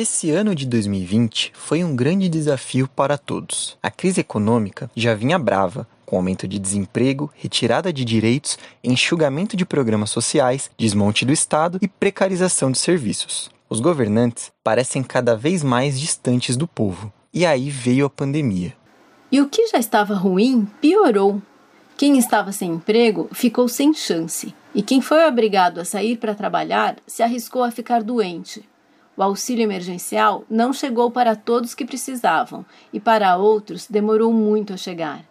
Esse ano de 2020 foi um grande desafio para todos. A crise econômica já vinha brava, com aumento de desemprego, retirada de direitos, enxugamento de programas sociais, desmonte do Estado e precarização de serviços. Os governantes parecem cada vez mais distantes do povo. E aí veio a pandemia. E o que já estava ruim piorou. Quem estava sem emprego ficou sem chance, e quem foi obrigado a sair para trabalhar se arriscou a ficar doente. O auxílio emergencial não chegou para todos que precisavam e para outros demorou muito a chegar.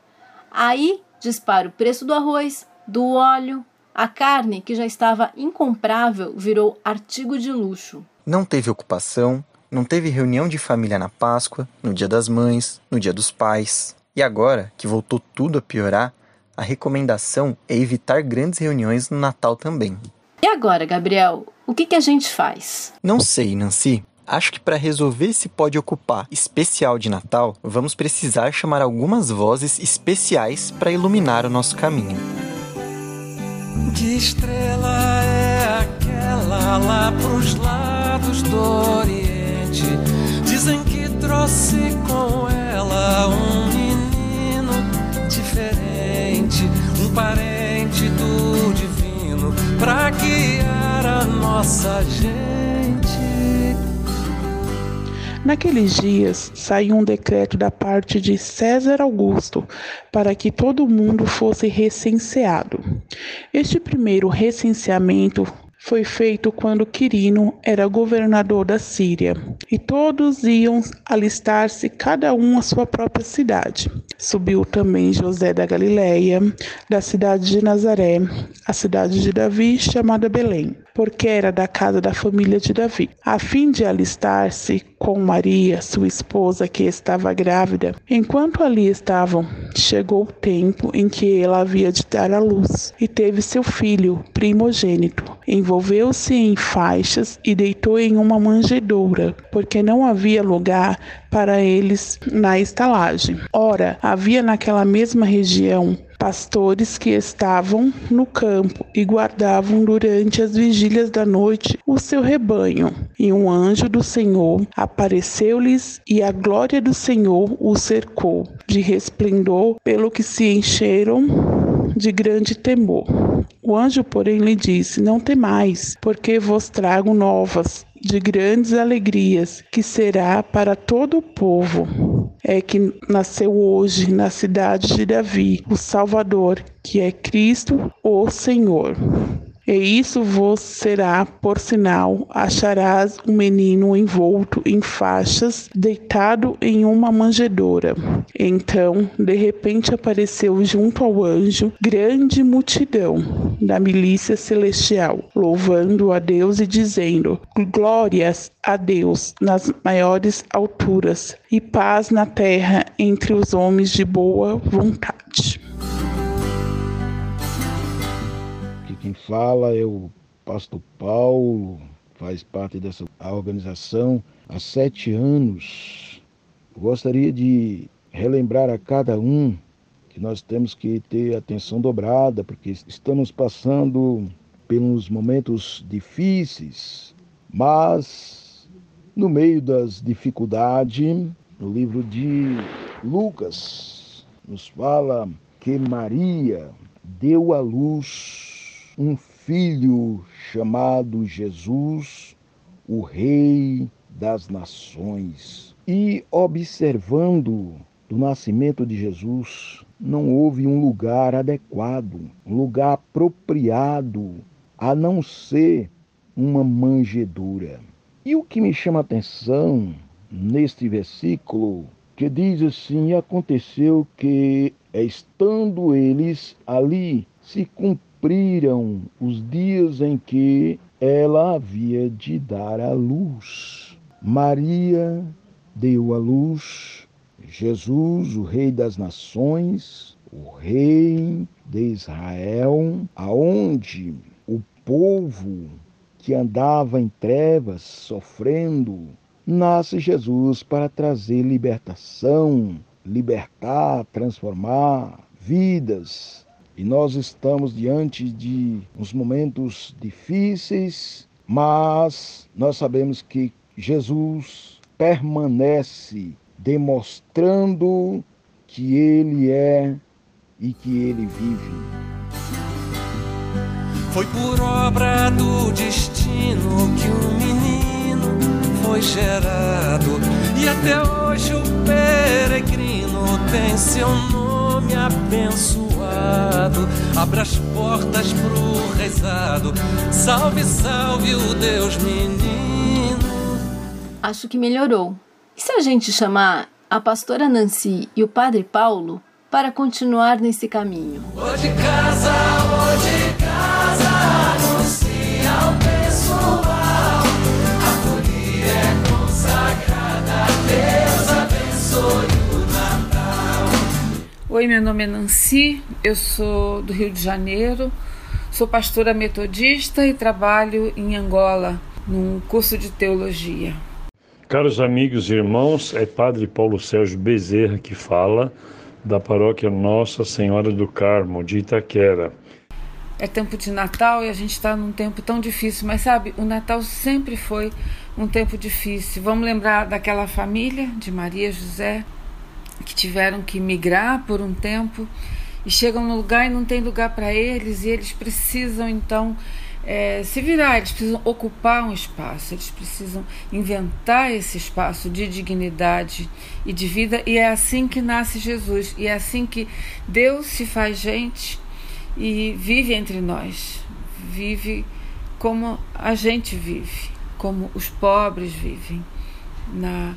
Aí dispara o preço do arroz, do óleo, a carne, que já estava incomprável, virou artigo de luxo. Não teve ocupação, não teve reunião de família na Páscoa, no Dia das Mães, no Dia dos Pais. E agora, que voltou tudo a piorar, a recomendação é evitar grandes reuniões no Natal também. E agora, Gabriel, o que, que a gente faz? Não sei, Nancy. Acho que para resolver esse pode ocupar especial de Natal, vamos precisar chamar algumas vozes especiais para iluminar o nosso caminho. Que estrela é aquela lá pros lados do Oriente? Dizem que trouxe com ela um menino diferente, um parente do divino, pra guiar nossa gente. Naqueles dias saiu um decreto da parte de César Augusto para que todo mundo fosse recenseado. Este primeiro recenseamento foi feito quando Quirino era governador da Síria, e todos iam alistar-se, cada um à sua própria cidade. Subiu também José da Galileia, da cidade de Nazaré, a cidade de Davi, chamada Belém, porque era da casa da família de Davi, a fim de alistar-se com Maria, sua esposa, que estava grávida. Enquanto ali estavam, chegou o tempo em que ela havia de dar à luz, e teve seu filho, primogênito. Envolveu-se em faixas e deitou em uma manjedoura, porque não havia lugar para eles na estalagem. Ora, havia naquela mesma região pastores que estavam no campo e guardavam durante as vigílias da noite o seu rebanho. E um anjo do Senhor apareceu-lhes e a glória do Senhor os cercou de resplendor, pelo que se encheram de grande temor. O anjo, porém, lhe disse: Não temais, porque vos trago novas de grandes alegrias, que será para todo o povo. É que nasceu hoje na cidade de Davi o Salvador, que é Cristo, o Senhor. E isso vos será por sinal: acharás um menino envolto em faixas, deitado em uma manjedoura. Então, de repente, apareceu junto ao anjo grande multidão da milícia celestial, louvando a Deus e dizendo: Glórias a Deus nas maiores alturas e paz na terra entre os homens de boa vontade. Fala é o pastor Paulo, faz parte dessa organização há sete anos. gostaria de relembrar a cada um que nós temos que ter atenção dobrada, porque estamos passando pelos momentos difíceis, mas no meio das dificuldades, no livro de Lucas, nos fala que Maria deu à luz um filho chamado Jesus, o Rei das Nações. E observando do nascimento de Jesus, não houve um lugar adequado, um lugar apropriado, a não ser uma manjedoura. E o que me chama a atenção neste versículo, que diz assim: aconteceu que, estando eles ali, se cumpriu cumpriram os dias em que ela havia de dar à luz. Maria deu à luz Jesus, o Rei das Nações, o Rei de Israel, aonde o povo que andava em trevas, sofrendo, nasce Jesus para trazer libertação, libertar, transformar vidas. E nós estamos diante de uns momentos difíceis, mas nós sabemos que Jesus permanece demonstrando que Ele é e que Ele vive. Foi por obra do destino que um menino foi gerado, e até hoje o peregrino tem seu nome abençoado. Abra as portas pro rezado, salve, salve o Deus menino. Acho que melhorou. E se a gente chamar a pastora Nancy e o padre Paulo para continuar nesse caminho? Hoje casa, Oi, meu nome é Nancy, eu sou do Rio de Janeiro, sou pastora metodista e trabalho em Angola, num curso de teologia. Caros amigos e irmãos, é Padre Paulo Sérgio Bezerra que fala da paróquia Nossa Senhora do Carmo, de Itaquera. É tempo de Natal e a gente está num tempo tão difícil, mas sabe, o Natal sempre foi um tempo difícil. Vamos lembrar daquela família de Maria José que tiveram que migrar por um tempo e chegam no lugar e não tem lugar para eles e eles precisam então é, se virar, eles precisam ocupar um espaço, eles precisam inventar esse espaço de dignidade e de vida, e é assim que nasce Jesus, e é assim que Deus se faz gente e vive entre nós, vive como a gente vive, como os pobres vivem, na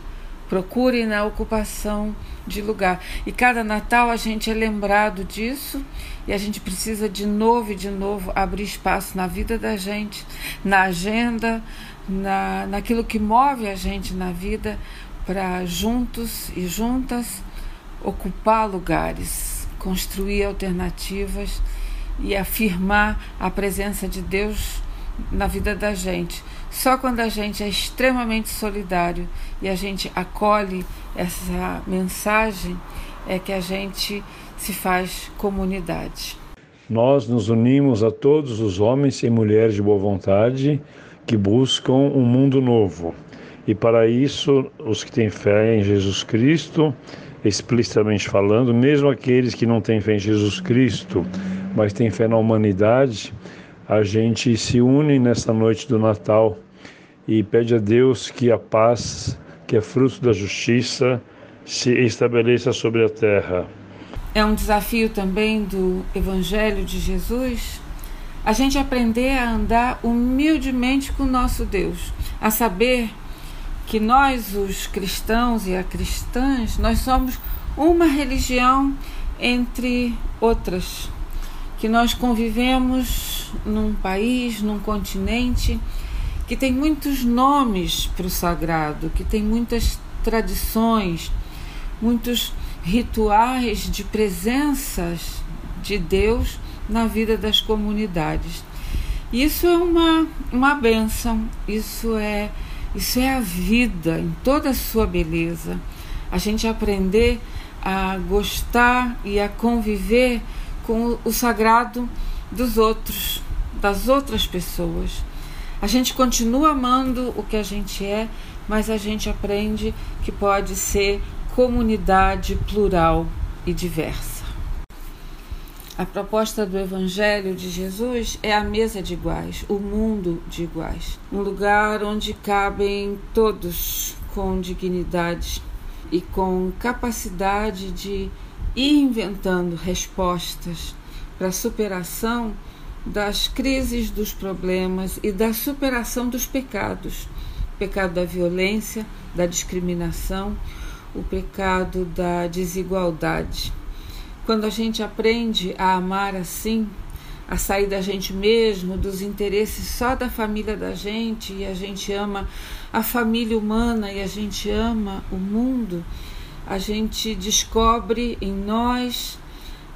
procura e na ocupação de lugar. E cada Natal a gente é lembrado disso e a gente precisa de novo e de novo abrir espaço na vida da gente, na agenda, na, naquilo que move a gente na vida, para juntos e juntas ocupar lugares, construir alternativas e afirmar a presença de Deus na vida da gente. Só quando a gente é extremamente solidário e a gente acolhe essa mensagem é que a gente se faz comunidade. Nós nos unimos a todos os homens e mulheres de boa vontade que buscam um mundo novo. E para isso, os que têm fé em Jesus Cristo, explicitamente falando, mesmo aqueles que não têm fé em Jesus Cristo, mas têm fé na humanidade, a gente se une nesta noite do Natal e pede a Deus que a paz, que é fruto da justiça, se estabeleça sobre a terra. É um desafio também do Evangelho de Jesus a gente aprender a andar humildemente com o nosso Deus, a saber que nós, os cristãos e as cristãs, nós somos uma religião entre outras, que nós convivemos num país, num continente que tem muitos nomes para o sagrado, que tem muitas tradições, muitos rituais de presenças de Deus na vida das comunidades. Isso é uma, uma benção, isso é, isso é a vida em toda a sua beleza. A gente aprender a gostar e a conviver com o sagrado dos outros, das outras pessoas. A gente continua amando o que a gente é, mas a gente aprende que pode ser comunidade plural e diversa. A proposta do Evangelho de Jesus é a mesa de iguais, o mundo de iguais, um lugar onde cabem todos com dignidade e com capacidade de ir inventando respostas para a superação das crises, dos problemas e da superação dos pecados pecado da violência, da discriminação, o pecado da desigualdade. Quando a gente aprende a amar assim, a sair da gente mesmo, dos interesses só da família da gente, e a gente ama a família humana e a gente ama o mundo, a gente descobre em nós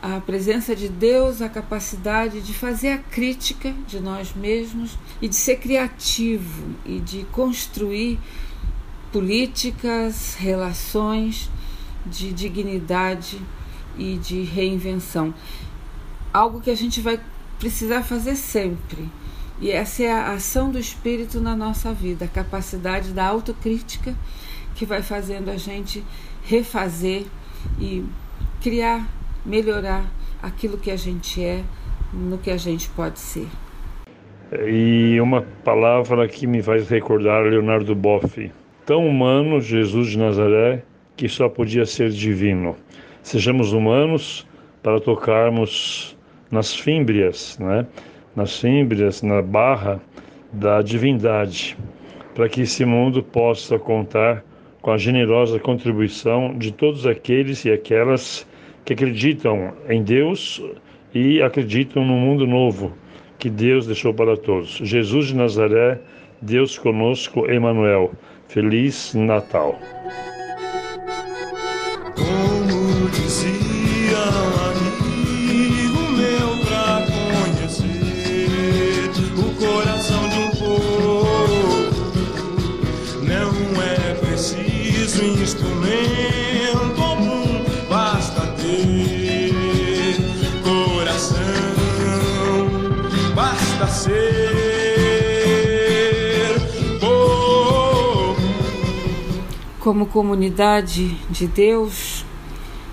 a presença de Deus, a capacidade de fazer a crítica de nós mesmos e de ser criativo e de construir políticas, relações de dignidade e de reinvenção. Algo que a gente vai precisar fazer sempre. E essa é a ação do espírito na nossa vida, a capacidade da autocrítica que vai fazendo a gente refazer e criar, melhorar aquilo que a gente é, no que a gente pode ser. E uma palavra que me faz recordar Leonardo Boff. Tão humano Jesus de Nazaré que só podia ser divino. Sejamos humanos para tocarmos nas fímbrias, né? nas fímbrias, na barra da divindade, para que esse mundo possa contar com a generosa contribuição de todos aqueles e aquelas que acreditam em Deus e acreditam no mundo novo que Deus deixou para todos. Jesus de Nazaré, Deus conosco, Emanuel. Feliz Natal. Como dizia Como comunidade de Deus,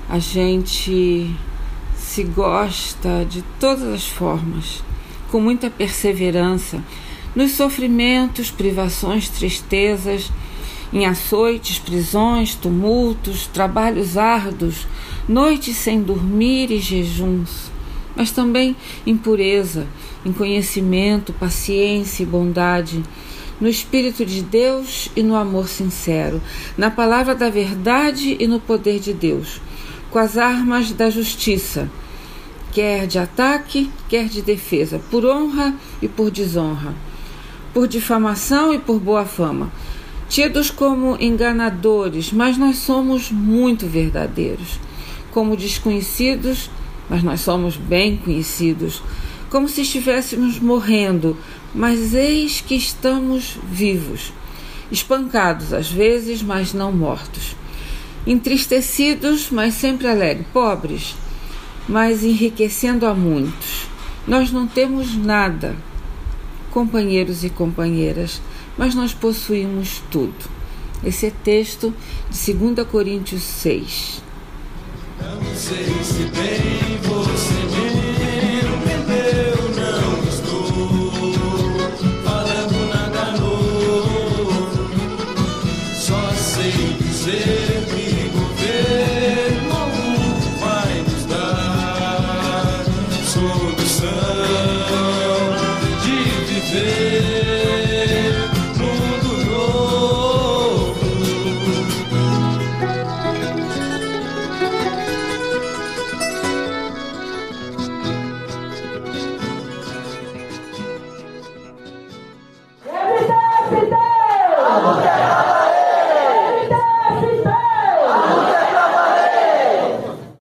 a gente se gosta de todas as formas, com muita perseverança, nos sofrimentos, privações, tristezas, em açoites, prisões, tumultos, trabalhos árduos, noites sem dormir e jejuns, mas também em pureza, em conhecimento, paciência e bondade, no Espírito de Deus e no amor sincero, na palavra da verdade e no poder de Deus, com as armas da justiça, quer de ataque, quer de defesa, por honra e por desonra, por difamação e por boa fama. Tidos como enganadores, mas nós somos muito verdadeiros. Como desconhecidos, mas nós somos bem conhecidos. Como se estivéssemos morrendo, mas eis que estamos vivos. Espancados às vezes, mas não mortos. Entristecidos, mas sempre alegres. Pobres, mas enriquecendo a muitos. Nós não temos nada, companheiros e companheiras, mas nós possuímos tudo. Esse é texto de 2 Coríntios 6. Não sei se bem